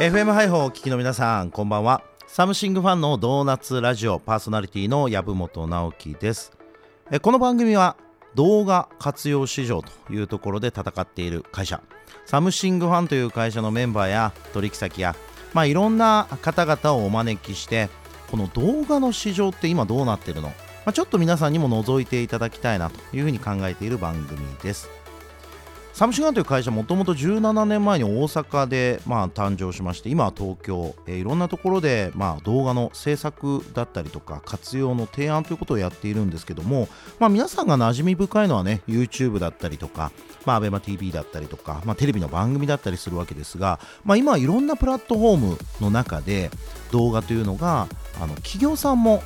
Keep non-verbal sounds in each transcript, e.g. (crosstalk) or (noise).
FM ハイホーお聞きの皆さんこんばんは。サムシングファンのドーナツラジオパーソナリティの籔本直樹です。この番組は動画活用市場というところで戦っている会社。サムシングファンという会社のメンバーや取引先や、まあ、いろんな方々をお招きしてこの動画の市場って今どうなってるの、まあ、ちょっと皆さんにも覗いていただきたいなというふうに考えている番組です。サムシンガンという会社もともと17年前に大阪で、まあ、誕生しまして今は東京、えー、いろんなところで、まあ、動画の制作だったりとか活用の提案ということをやっているんですけども、まあ、皆さんが馴染み深いのはね YouTube だったりとか、まあ、ABEMATV だったりとか、まあ、テレビの番組だったりするわけですが、まあ、今はいろんなプラットフォームの中で動画というのがあの企業さんも、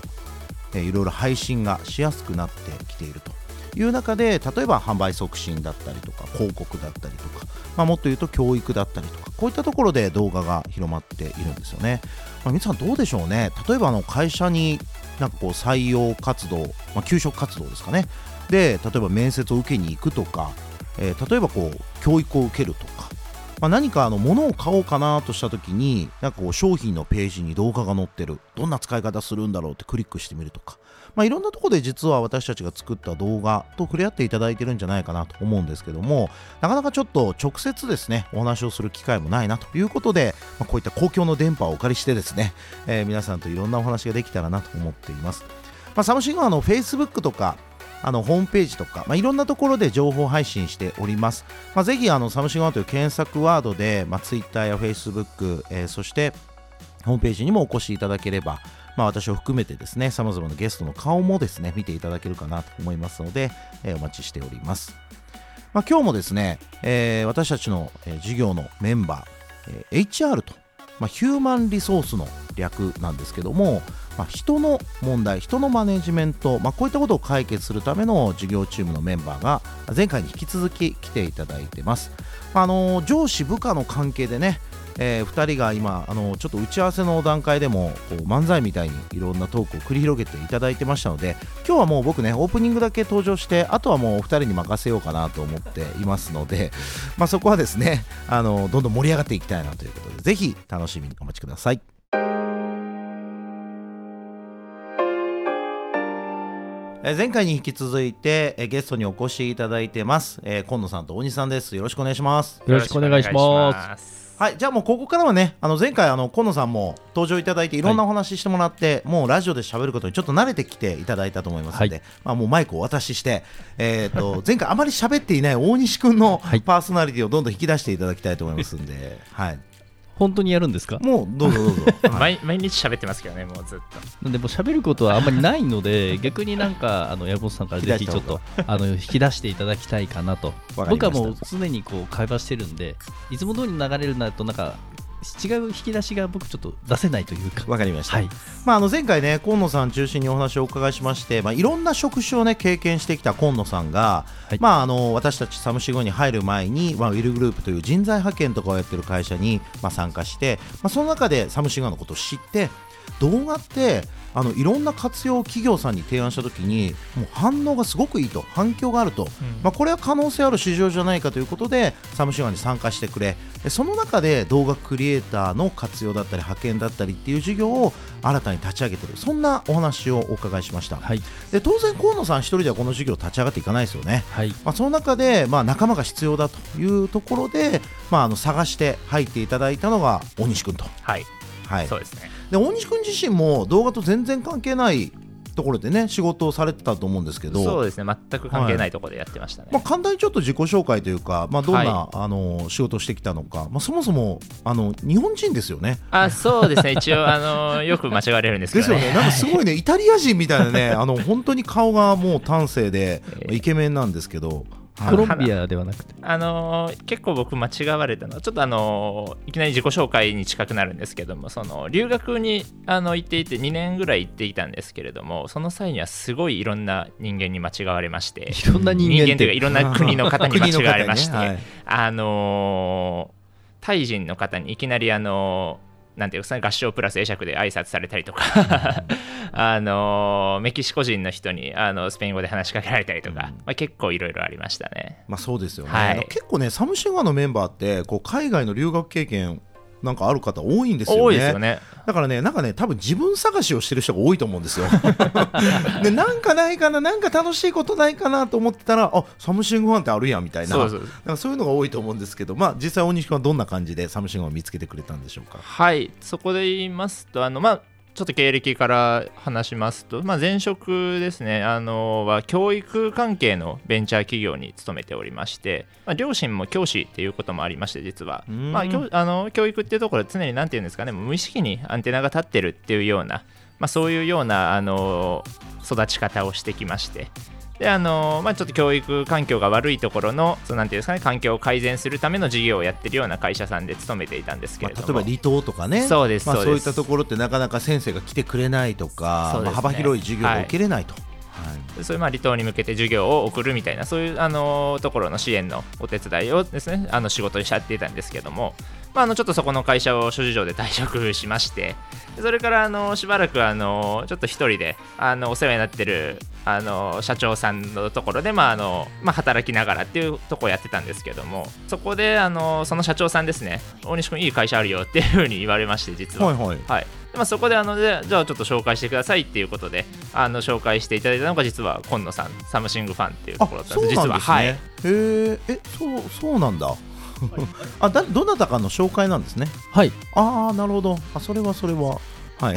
えー、いろいろ配信がしやすくなってきていると。いう中で例えば販売促進だったりとか広告だったりとか、まあ、もっと言うと教育だったりとかこういったところで動画が広まっているんですよね、まあ、皆さんどうでしょうね。例えばあの会社になんかこう採用活動、まあ、給食活動ですかね。で例えば面接を受けに行くとか、えー、例えばこう教育を受けるとかまあ、何かあの物を買おうかなとした時になんかこう商品のページに動画が載ってる。どんな使い方するんだろうってクリックしてみるとか、まあ、いろんなところで実は私たちが作った動画と触れ合っていただいてるんじゃないかなと思うんですけどもなかなかちょっと直接ですねお話をする機会もないなということで、まあ、こういった公共の電波をお借りしてですね、えー、皆さんといろんなお話ができたらなと思っています。まあ、サムシングはあの Facebook とかあのホームページとか、まあ、いろんなところで情報配信しております。まあ、ぜひあのサムシングワンという検索ワードで、まあ、Twitter や Facebook、えー、そしてホームページにもお越しいただければ、まあ、私を含めてですね、さまざまなゲストの顔もですね、見ていただけるかなと思いますので、えー、お待ちしております。まあ、今日もですね、えー、私たちの、えー、授業のメンバー、えー、HR と、まあ、ヒューマンリソースの略なんですけども、まあ、人の問題、人のマネジメント、まあ、こういったことを解決するための授業チームのメンバーが前回に引き続き来ていただいてます。あの上司部下の関係でね、えー、2人が今あのちょっと打ち合わせの段階でもこう漫才みたいにいろんなトークを繰り広げていただいてましたので今日はもう僕ねオープニングだけ登場してあとはもうお二人に任せようかなと思っていますので、まあ、そこはですねあのどんどん盛り上がっていきたいなということでぜひ楽しみにお待ちください。前回に引き続いてゲストにお越しいただいてます、えー、今野さんと大西さんです。よろしくお願いします。よろしくお願いします。はいじゃあもうここからはねあの前回あの今野さんも登場いただいてい。ろんなお話ししてもらって、はい、もうラジオで喋ることにちょっと慣れてきていただいたと思いますので、はい、まあもうマイクをお渡しして、えーと、前回あまり喋っていない大西君のパーソナリティをどんどん引き出していただきたいと思いますんで、はい本当にやるんですか？もうどうぞどうぞ。(laughs) 毎毎日喋ってますけどねもうずっと。でも喋ることはあんまりないので逆になんかあの山本さんからぜひちょっとあの引き出していただきたいかなと。僕はもう常にこう会話してるんでいつも通り流れるなとなんか違う引き出しが僕ちょっと出せないというか。わかりました、はい、まあ、あの前回ね今野さん中心にお話をお伺いしまして、まあ、いろんな職種をね経験してきた今野さんが、はい、まあ、あの私たちサムシゴに入る前に、まあ、ウィルグループという人材派遣とかをやってる会社に、まあ、参加して、まあ、その中でサムシゴのことを知って動画ってあのいろんな活用を企業さんに提案したときにもう反応がすごくいいと反響があると、うん、まあ、これは可能性ある市場じゃないかということでサムシガンに参加してくれその中で動画クリエイターの活用だったり派遣だったりっていう事業を新たに立ち上げている。そんなお話をお伺いしました、はい、で当然河野さん一人ではこの事業立ち上がっていかないですよね、はい、まあ、その中で、まあ、仲間が必要だというところで、まあ、あの探して入っていただいたのが大西君と。はい。はい、そうですね。で大西君自身も動画と全然関係ないところでね仕事をされてたと思うんですけど。そうですね。全く関係ないところでやってましたね、はい、まあ、簡単にちょっと自己紹介というか、まあ、どんな、はい、あの仕事をしてきたのか、まあ、そもそもあの日本人ですよね。あそうですね。一応あのよく間違われるんですけど、ね、ですよね。なんかすごいね (laughs) イタリア人みたいなねあの本当に顔がもう端正で (laughs) イケメンなんですけどコロンビアではなくて。あのー、結構僕間違われたのはちょっとあのー、いきなり自己紹介に近くなるんですけどもその留学にあの行っていて2年ぐらい行っていたんですけれどもその際にはすごいいろんな人間に間違われまして。いろんな人間というかいろんな国の方に (laughs) 間違われまして、ね。はい、あのー、タイ人の方にいきなりあのなんていうか合唱プラス会釈で挨拶されたりとか (laughs) あのメキシコ人の人にあのスペイン語で話しかけられたりとか、まあ、結構いろいろありましたね。まあ、そうですよね、はい、結構ねサムシンガーのメンバーってこう海外の留学経験なんかある方多いんですよね。多いですよねだからね、なんかね、多分自分探しをしてる人が多いと思うんですよ。(laughs) で、なんかないかな、なんか楽しいことないかなと思ってたら、あサムシングファンってあるやんみたいな、そうなんかそういうのが多いと思うんですけど、まあ、実際、大西君はどんな感じでサムシングファンを見つけてくれたんでしょうか？はい、そこで言いますと、あのまあちょっと経歴から話しますと、まあ、前職ですねあのは教育関係のベンチャー企業に勤めておりまして、まあ、両親も教師っていうこともありまして実は、まあ、あの教育っていうところ常に何て言うんですかね無意識にアンテナが立ってるっていうような、まあ、そういうようなあの育ち方をしてきましてであのまあ、ちょっと教育環境が悪いところのそうなんていうんですかね環境を改善するための事業をやってるような会社さんで勤めていたんですけれども、まあ、例えば離島とかね。そうです、まあ、そういったところってなかなか先生が来てくれないとか、ね、まあ、幅広い授業が受けれないと。はいそういうまあ離島に向けて授業を送るみたいなそういうあのところの支援のお手伝いをですねあの仕事にしちゃっていたんですけども、まあ、あのちょっとそこの会社を諸事情で退職しましてそれからあのしばらくあのちょっと一人であのお世話になってるあの社長さんのところで、まああのまあ、働きながらっていうとこをやってたんですけどもそこであのその社長さんですね大西君いい会社あるよっていうふうに言われまして実は。はい、はい。はいまあ、そこであのでじゃあちょっと紹介してくださいっていうことであの紹介していただいたのが実は今野さんサムシングファンっていうところだったんです。実ははい、へえそうそうなんだ。(laughs) あだどなたかの紹介なんですね。はい。ああなるほど。あそれはそれは。はい。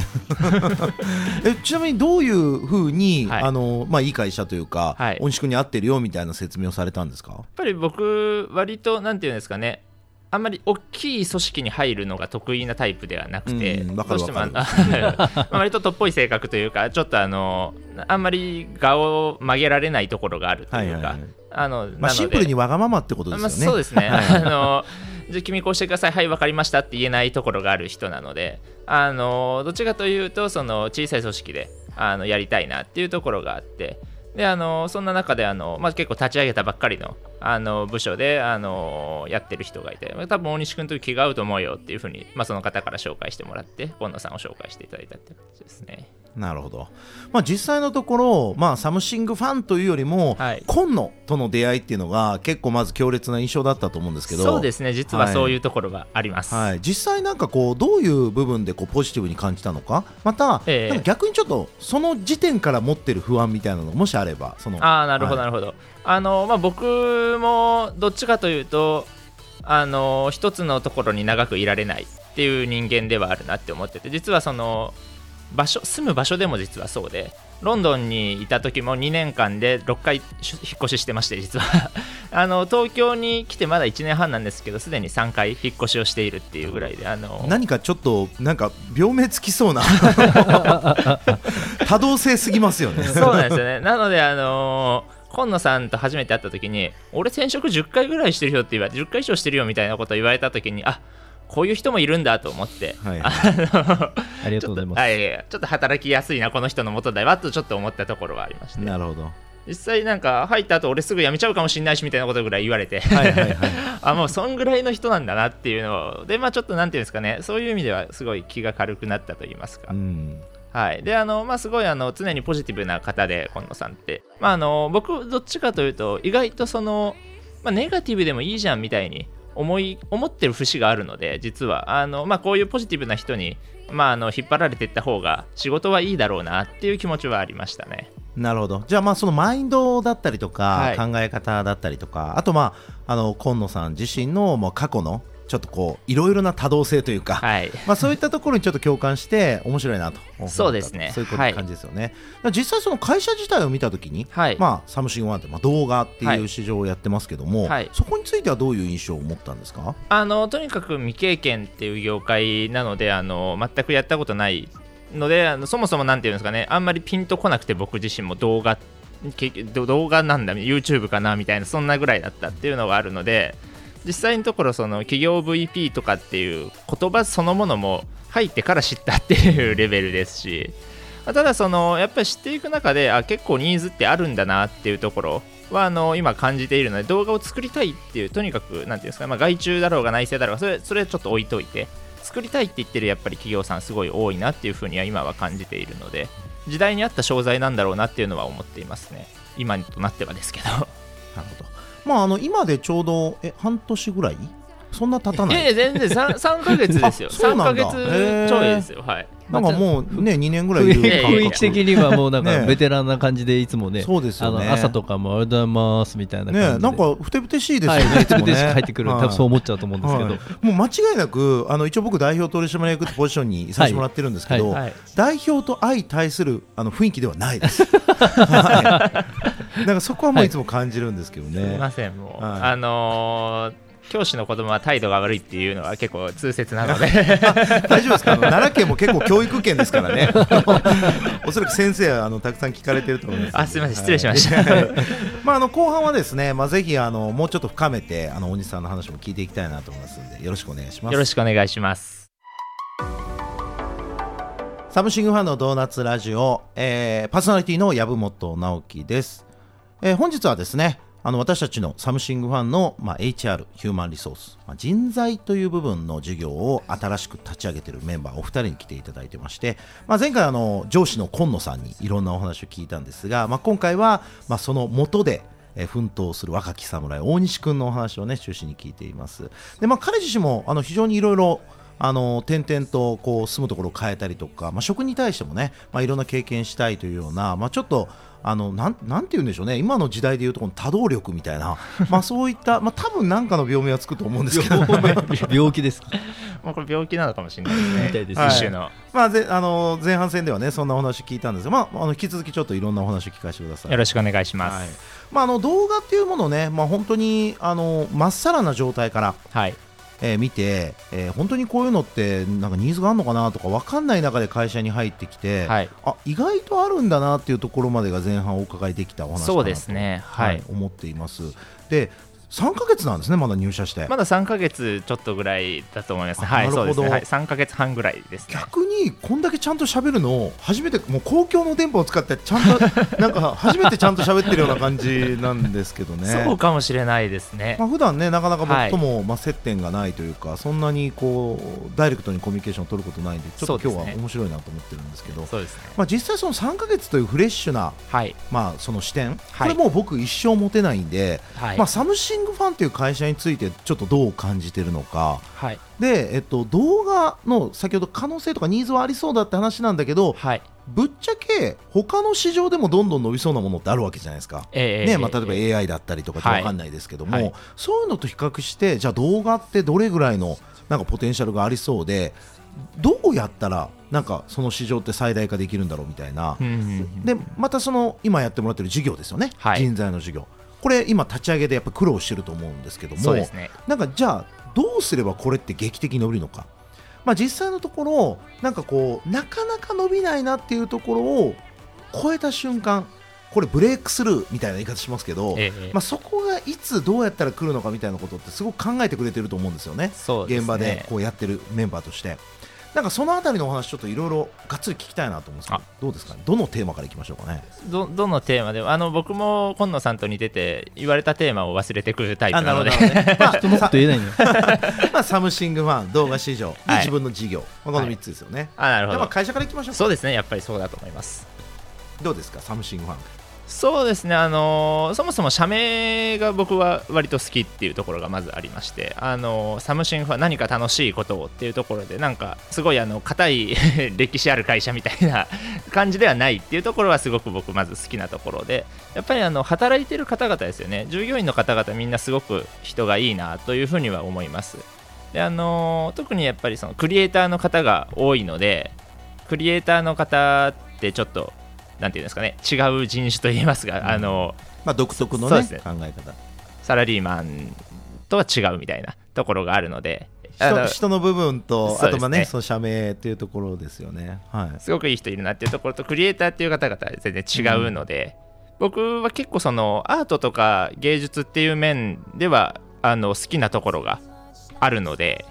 (laughs) えちなみにどういうふうに、はい、あのまあ、いい会社というか、はい、恩師君に合ってるよみたいな説明をされたんですか？やっぱり僕割となんていうんですかねあんまり大きい組織に入るのが得意なタイプではなくて、どうしても (laughs) 割ととっぽい性格というかちょっとあのあんまり顔を曲げられないところがあるというか、あのまあ、シンプルにわがままってことですよね、まあ、そうですね。あのじゃ君こうしてください。はい分かりましたって言えないところがある人なのであのどっちかというとその小さい組織であのやりたいなっていうところがあってであのそんな中であの、まあ、結構立ち上げたばっかりのあの部署であのやってる人がいて多分大西君と気が合うと思うよっていうふうに、まあ、その方から紹介してもらって今野さんを紹介していただいたって感じですね。なるほど、まあ、実際のところ、まあ、サムシングファンというよりも、はい、今野との出会いっていうのが結構まず強烈な印象だったと思うんですけど。そうですね。実はそういうところがあります、はい、はい、実際なんかこうどういう部分でこうポジティブに感じたのか？また、えー、逆にちょっとその時点から持ってる不安みたいなのもしあればそのああなるほど、なるほど。あの、まあ、僕もどっちかというとあの一つのところに長くいられないっていう人間ではあるなって思ってて実はその場所住む場所でも実はそうでロンドンにいた時も2年間で6回引っ越ししてまして実は。(laughs) あの東京に来てまだ1年半なんですけどすでに3回引っ越しをしているっていうぐらいであの何かちょっとなんか病名つきそうな。(laughs) 多動性すぎますよね。そうなんですよね。なのであの今野さんと初めて会った時に俺転職10回ぐらいしてるよって言われて10回以上してるよみたいなことを言われた時にあこういう人もいるんだと思って、はい、ありがとうございます、はい、ちょっと働きやすいなこの人のもとだわとちょっと思ったところはありまして。なるほど。実際なんか入った後俺すぐ辞めちゃうかもしれないしみたいなことぐらい言われて。(laughs) あもうそんぐらいの人なんだなっていうのを。でまあちょっとなんていうんですかね。そういう意味ではすごい気が軽くなったと言いますか、うん。はい、であの、まあ、すごいあの常にポジティブな方で今野さんって、まあ、あの僕どっちかというと意外とその、まあ、ネガティブでもいいじゃんみたいに思い思ってる節があるので実は。あの、まあ、こういうポジティブな人に、まあ、あの引っ張られていった方が仕事はいいだろうなっていう気持ちはありましたね。なるほどじゃあまあそのマインドだったりとか、考え方だったりとかあとまああの今野さん自身のもう過去のちょっとこういろいろな多動性というか、はい、まあそういったところにちょっと共感して面白いなとそうですね。そういう感じですよね、はい、実際その会社自体を見たときに、はい、まあサムシングワンってまあ動画っていう市場をやってますけども、はい、そこについてはどういう印象を持ったんですか？あのとにかく未経験っていう業界なのであの全くやったことないのであのそもそもなんていうんですかねあんまりピンとこなくて僕自身も動画動画なんだ YouTube かなみたいなそんなぐらいだったっていうのがあるので実際のところその企業 VP とかっていう言葉そのものも入ってから知ったっていうレベルですし、ただそのやっぱり知っていく中であ結構ニーズってあるんだなっていうところはあの今感じているので動画を作りたいっていうとにかく何ていうんですか、まあ、外注だろうが内政だろうがそれそれちょっと置いといて作りたいって言ってるやっぱり企業さんすごい多いなっていうふうには今は感じているので時代に合った商材なんだろうなっていうのは思っていますね。今となってはですけど。なるほど。まあ、あの今でちょうどえ半年ぐらい？そんな経たない？ええ全然 3, 3 (laughs) ヶ月ですよ。3ヶ月ちょいですよ。はい。なんかもうね2年ぐらいいる雰囲気。的にはもうなんかベテランな感じでいつもねそうですよね。朝とかもありがとうございますみたいなねなんかふてぶてしいですよねふてぶてしく入ってくる。多分そう思っちゃうと思うんですけど。もう間違いなくあの一応僕代表取締役ってポジションにいさせてもらってるんですけど代表と相対するあの雰囲気ではないです (laughs) なんかそこはもういつも感じるんですけどね。すみませんもう。あの教師の子供は態度が悪いっていうのは結構痛切なので。大丈夫ですか？奈良県も結構教育県ですからね。(laughs) おそらく先生はあのたくさん聞かれてると思いますあすみません失礼しました、はい、まああの後半はですねまあぜひあのもうちょっと深めてあの大西さんの話も聞いていきたいなと思いますのでよろしくお願いします。よろしくお願いします。サムシングファンのドーナツラジオ、えー、パーソナリティの籔本直樹です、えー、本日はですねあの私たちのサムシングファンの、まあ、HR ヒューマンリソース、まあ、人材という部分の授業を新しく立ち上げているメンバーお二人に来ていただいてまして、まあ、前回あの上司の今野さんにいろんなお話を聞いたんですが、まあ、今回は、まあ、その元で奮闘する若き侍大西君のお話をね中心に聞いています。で、まあ、彼自身もあの非常にいろいろあの転々とこう住むところを変えたりとか、まあ、職に対してもね、まあ、いろんな経験したいというような、まあ、ちょっとあのなんなんて言うんでしょうね。今の時代でいうとこの多動力みたいな。(laughs) まあそういったまあ多分何かの病名はつくと思うんですけど。病気ですか？(laughs) まあこれ病気なのかもしれないですね。はい、一種のまあぜあの前半戦ではねそんなお話聞いたんですがまああの引き続きちょっといろんなお話を聞かせてください。よろしくお願いします、はい、まああの動画っていうものをねまあ本当にあのまっさらな状態からはいえー、見て、えー、本当にこういうのってなんかニーズがあるのかなとか分かんない中で会社に入ってきて、はい、あ意外とあるんだなっていうところまでが前半お伺いできたお話かなとそうですね、はい、はい、思っています。で3か月なんですね、まだ入社して。まだ3か月ちょっとぐらいだと思います。ね、はい、そうですね、はい、3か月半ぐらいです、ね、逆に、こんだけちゃんと喋るの、初めて、もう公共の電波を使って、ちゃんと、(laughs) なんか、初めてちゃんと喋ってるような感じなんですけどね。そうかもしれないですね。まあ普段ね、なかなか僕とも、まあ、接点がないというか、そんなにこう、ダイレクトにコミュニケーションを取ることないんで、ちょっと今日は面白いなと思ってるんですけど、そうですね。まあ、実際、その3か月というフレッシュな、はい、まあ、その視点、これもう僕、一生持てないんで、はい、まあ、サムシングファンという会社社についてちょっとどう感じてるのか、はい、で、えっと、動画の先ほど可能性とかニーズはありそうだって話なんだけど、はい、ぶっちゃけ他の市場でもどんどん伸びそうなものってあるわけじゃないですか、えー、ねまあ、例えば AI だったりとか分かんないですけども、はい、そういうのと比較してじゃあ動画ってどれぐらいのなんかポテンシャルがありそうでどうやったらなんかその市場って最大化できるんだろうみたいな、でまたその今やってもらってる事業ですよね、はい、人材の事業これ今立ち上げでやっぱ苦労してると思うんですけども、ね、なんかじゃあどうすればこれって劇的に伸びるのか、まあ、実際のところなんかこうなかなか伸びないなっていうところを超えた瞬間これブレイクスルーみたいな言い方しますけど、ええ、まあ、そこがいつどうやったら来るのかみたいなことってすごく考えてくれてると思うんですよね、ね。現場でこうやってるメンバーとして。なんかそのあたりのお話ちょっといろいろがっつり聞きたいなと思うんですけどどうですかね？どのテーマからいきましょうかね？どどのテーマでもあの僕も今野さんと似てて言われたテーマを忘れてくるタイプなので、ね、(laughs) まあ、人のこと言えないの (laughs) まあサムシングファン動画市場、はい、自分の事業、この3つですよね、はい、あなるほど。会社からいきましょうそうですねやっぱりそうだと思います。どうですか？サムシングファンそうですね、あのー、そもそも社名が僕は割と好きっていうところがまずありまして、あのー、サムシングは何か楽しいことをっていうところで、なんかすごいあの硬い (laughs) 歴史ある会社みたいな感じではないっていうところはすごく僕、まず好きなところで、やっぱりあの働いてる方々ですよね、従業員の方々、みんなすごく人がいいなというふうには思います。であのー、特にやっぱりそのクリエイターの方が多いので、クリエイターの方ってちょっとなんていうんですかね違う人種といいますが、うん、あのまあ、独特の、ね、ね。考え方。サラリーマンとは違うみたいなところがあるので人人の部分と、あとまあね、その社名っていうところですよね、はい、すごくいい人いるなっていうところとクリエイターっていう方々は全然違うので、うん、僕は結構そのアートとか芸術っていう面ではあの好きなところがあるので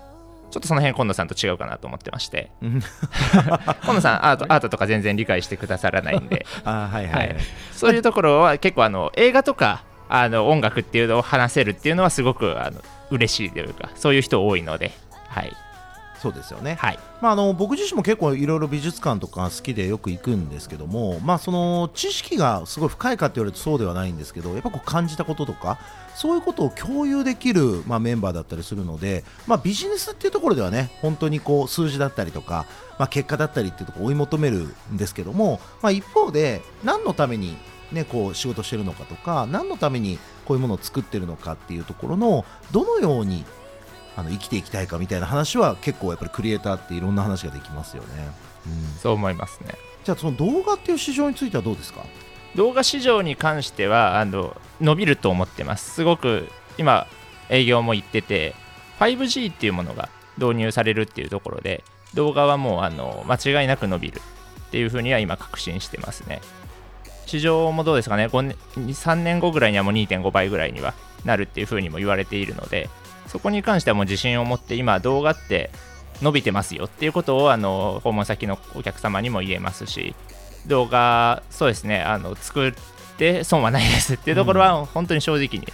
ちょっとその辺今野さんと違うかなと思ってまして。(laughs) 今野さんアートアートとか全然理解してくださらないんで。(laughs) あ、はいはい、はい、そういうところは結構あの映画とかあの音楽っていうのを話せるっていうのはすごくあの嬉しいというかそういう人多いので。はいそうですよね、はい。まあ、あの僕自身も結構いろいろ美術館とか好きでよく行くんですけども、まあ、その知識がすごい深いかって言われるとそうではないんですけどやっぱこう感じたこととかそういうことを共有できる、まあ、メンバーだったりするので、まあ、ビジネスっていうところではね本当にこう数字だったりとか、まあ、結果だったりっていうところを追い求めるんですけども、まあ、一方で何のためにね、こう仕事してるのかとか何のためにこういうものを作ってるのかっていうところのどのようにあの生きていきたいかみたいな話は結構やっぱりクリエイターっていろんな話ができますよね、うん、そう思いますね。じゃあその動画っていう市場についてはどうですか？動画市場に関してはあの伸びると思ってます。すごく今営業も行ってて 5G っていうものが導入されるっていうところで動画はもうあの間違いなく伸びるっていうふうには今確信してますね。市場もどうですかね。年3年後ぐらいにはもう2.5倍ぐらいにはなるっていうふうにも言われているのでそこに関してはもう自信を持って今動画って伸びてますよっていうことをあの訪問先のお客様にも言えますし動画そうですねあの作って損はないですっていうところは本当に正直に、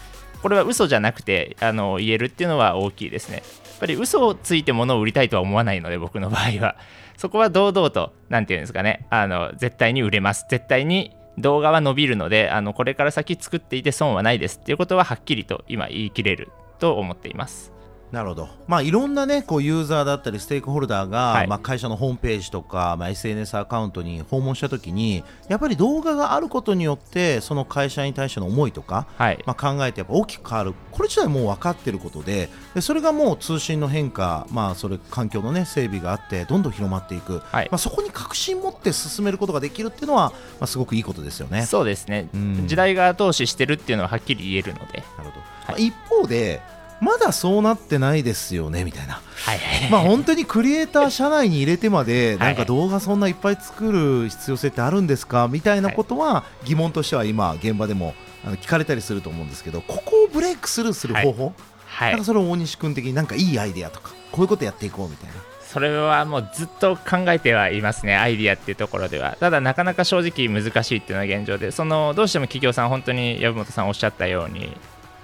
これは嘘じゃなくてあの言えるっていうのは大きいですね。やっぱり嘘をついて物を売りたいとは思わないので僕の場合は。(laughs) そこは堂々と何て言うんですかね。あの絶対に売れます。絶対に動画は伸びるのであのこれから先作っていて損はないですっていうことははっきりと今言い切れると思っています。なるほど、まあ、いろんな、ね、こうユーザーだったりステークホルダーが、はい、まあ、会社のホームページとか、まあ、SNS アカウントに訪問したときにやっぱり動画があることによってその会社に対しての思いとか、はい、まあ、考えてやっぱ大きく変わる。これ自体もう分かっていることででそれがもう通信の変化、まあ、それ環境の、ね、整備があってどんどん広まっていく、はい、まあ、そこに確信持って進めることができるっていうのは、まあ、すごくいいことですよね。そうですね、うん、時代が後押ししてるっていうのははっきり言えるので。なるほど。はい、一方でまだそうなってないですよねみたいな、はい。はい、まあ本当にクリエイター社内に入れてまでなんか動画そんないっぱい作る必要性ってあるんですか？みたいなことは疑問としては今現場でも聞かれたりすると思うんですけどここをブレイクスルーする方法、はい、なんかそれを大西君的になんかいいアイデアとかこういうことやっていこうみたいな。それはもうずっと考えてはいますね、アイディアっていうところでは。ただ、なかなか正直難しいっていうのが現状で、そのどうしても企業さん、本当に籔本さんおっしゃったように、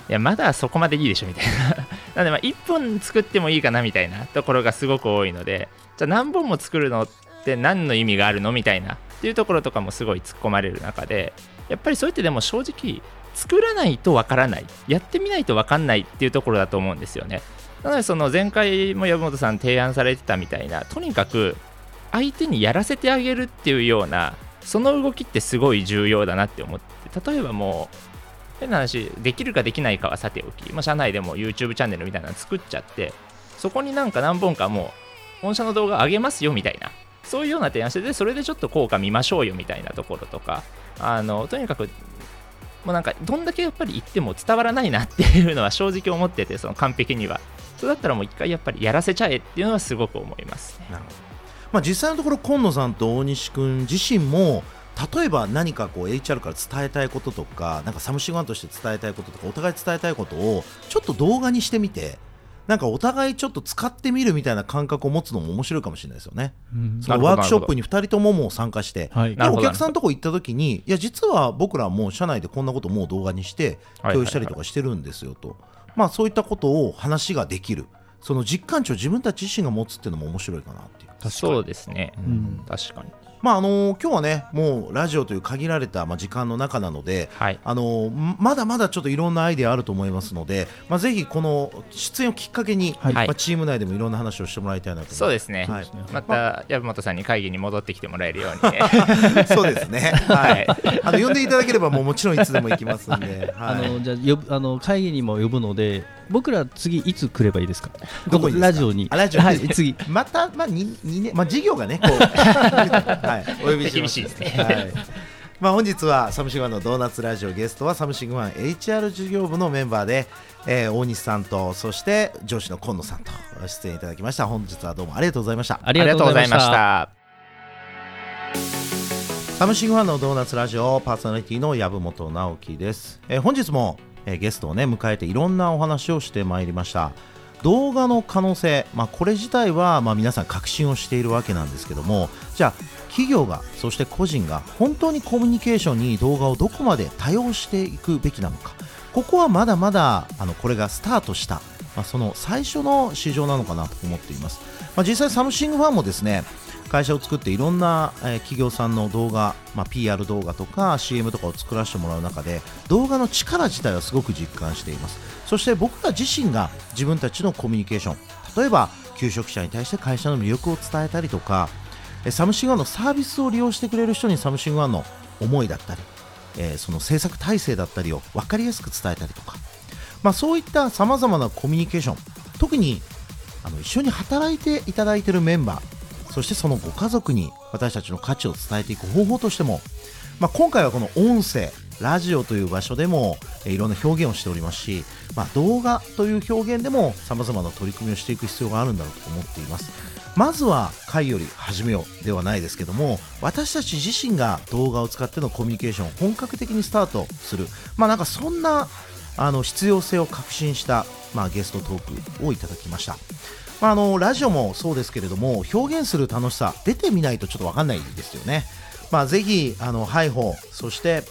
いやまだそこまでいいでしょみたいな。(laughs) なのでまあ1本作ってもいいかなみたいなところがすごく多いのでじゃあ何本も作るのって何の意味があるのみたいなっていうところとかもすごい突っ込まれる中でやっぱりそうやってでも正直作らないとわからない。やってみないとわかんないっていうところだと思うんですよね。なのでその前回も籔本さん提案されてたみたいなとにかく相手にやらせてあげるっていうようなその動きってすごい重要だなって思って例えばもう変な話、できるかできないかはさておき、まあ、社内でも YouTube チャンネルみたいなの作っちゃって、そこになんか何本かもう、本社の動画上げますよみたいな、そういうような提案してて、それでちょっと効果見ましょうよみたいなところとか、あのとにかく、もうなんか、どんだけやっぱり言っても伝わらないなっていうのは正直思ってて、その完璧には。それだったらもう一回やっぱりやらせちゃえっていうのはすごく思います、ね、なるほどまあ、実際のところ紺野さんと大西君自身も例えば何かこう HR から伝えたいこととかなんかサムシングファンとして伝えたいこととかお互い伝えたいことをちょっと動画にしてみてなんかお互いちょっと使ってみるみたいな感覚を持つのも面白いかもしれないですよね。うん、そのワークショップに2人とももう参加して、はい、お客さんのとこ行った時にいや実は僕らもう社内でこんなこともう動画にして共有したりとかしてるんですよと、まあそういったことを話ができる。その実感値を自分たち自身が持つっていうのも面白いかなっていう。そうですね、うん、確かにまああの今日はねもうラジオという限られた、まあ、時間の中なので、はい、あのまだまだちょっといろんなアイデアあると思いますので、まあ、ぜひこの出演をきっかけに、はい、まあ、チーム内でもいろんな話をしてもらいたいなと。そうですね、はい、また藪本さんに会議に戻ってきてもらえるように、ね、(laughs) そうですね、はい、あの呼んでいただければもうもちろんいつでも行きますんで、あのじゃああの会議にも呼ぶので僕ら次いつ来ればいいですか？どこラジオに。ラジオはい次。(laughs) またまあ二二年まあ事業がねこう。(laughs) はいお呼びします。厳しいですね。はい。まあ本日はサムシングファンのドーナツラジオゲストはサムシングファン HR 事業部のメンバーで、えー、大西さんとそして上司の紺野さんと出演いただきました。本日はどうもありがとうございました。ありがとうございました。サムシングファンのドーナツラジオパーソナリティの籔本直樹です、えー、本日もえゲストをね迎えていろんなお話をしてまいりました。動画の可能性、まあ、これ自体はま皆さん確信をしているわけなんですけどもじゃあ企業がそして個人が本当にコミュニケーションに動画をどこまで多用していくべきなのか。ここはまだまだあのこれがスタートしたまあ、その最初の市場なのかなと思っています、まあ、実際サムシングファンもですね会社を作っていろんな、え、企業さんの動画、まあ、PR 動画とか CM とかを作らせてもらう中で動画の力自体はすごく実感しています。そして僕ら自身が自分たちのコミュニケーション例えば求職者に対して会社の魅力を伝えたりとかサムシングファンのサービスを利用してくれる人にサムシングファンの思いだったり、え、その制作体制だったりを分かりやすく伝えたりとかまあ、そういったさまざまなコミュニケーション特にあの一緒に働いていただいているメンバーそしてそのご家族に私たちの価値を伝えていく方法としても、まあ、今回はこの音声ラジオという場所でもいろんな表現をしておりますし、まあ、動画という表現でもさまざまな取り組みをしていく必要があるんだろうと思っていますまずは会より始めようではないですけども私たち自身が動画を使ってのコミュニケーションを本格的にスタートするまあなんかそんなあの必要性を確信した、まあ、ゲストトークをいただきました。まあ、あのラジオもそうですけれども表現する楽しさ出てみないとちょっと分かんないですよね。まあ、ぜひあのハイホーそして、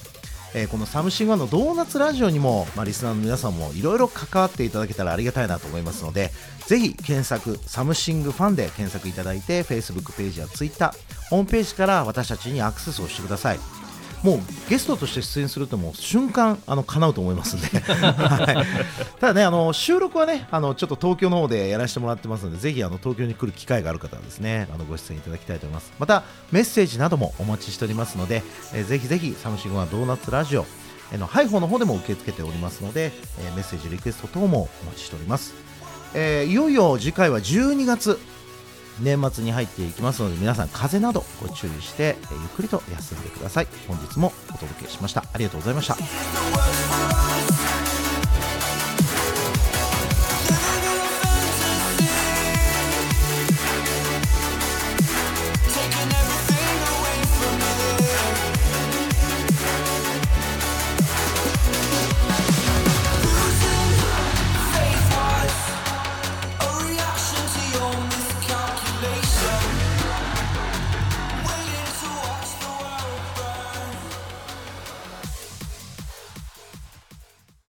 えー、このサムシングファンのドーナツラジオにも、まあ、リスナーの皆さんもいろいろ関わっていただけたらありがたいなと思いますのでぜひ検索サムシングファンで検索いただいて Facebook ページや Twitter ホームページから私たちにアクセスをしてください。もうゲストとして出演するともう瞬間あの叶うと思いますんで、はい、ただねあの収録はねあのちょっと東京の方でやらせてもらってますのでぜひあの東京に来る機会がある方はですねあのご出演いただきたいと思います。またメッセージなどもお待ちしておりますので、え、ぜひぜひサムシングワンドーナツラジオのハイフォの方でも受け付けておりますので、え、メッセージリクエスト等もお待ちしております、えー、いよいよ次回は12月年末に入っていきますので皆さん風邪などご注意してゆっくりと休んでください。本日もお届けしました。ありがとうございました。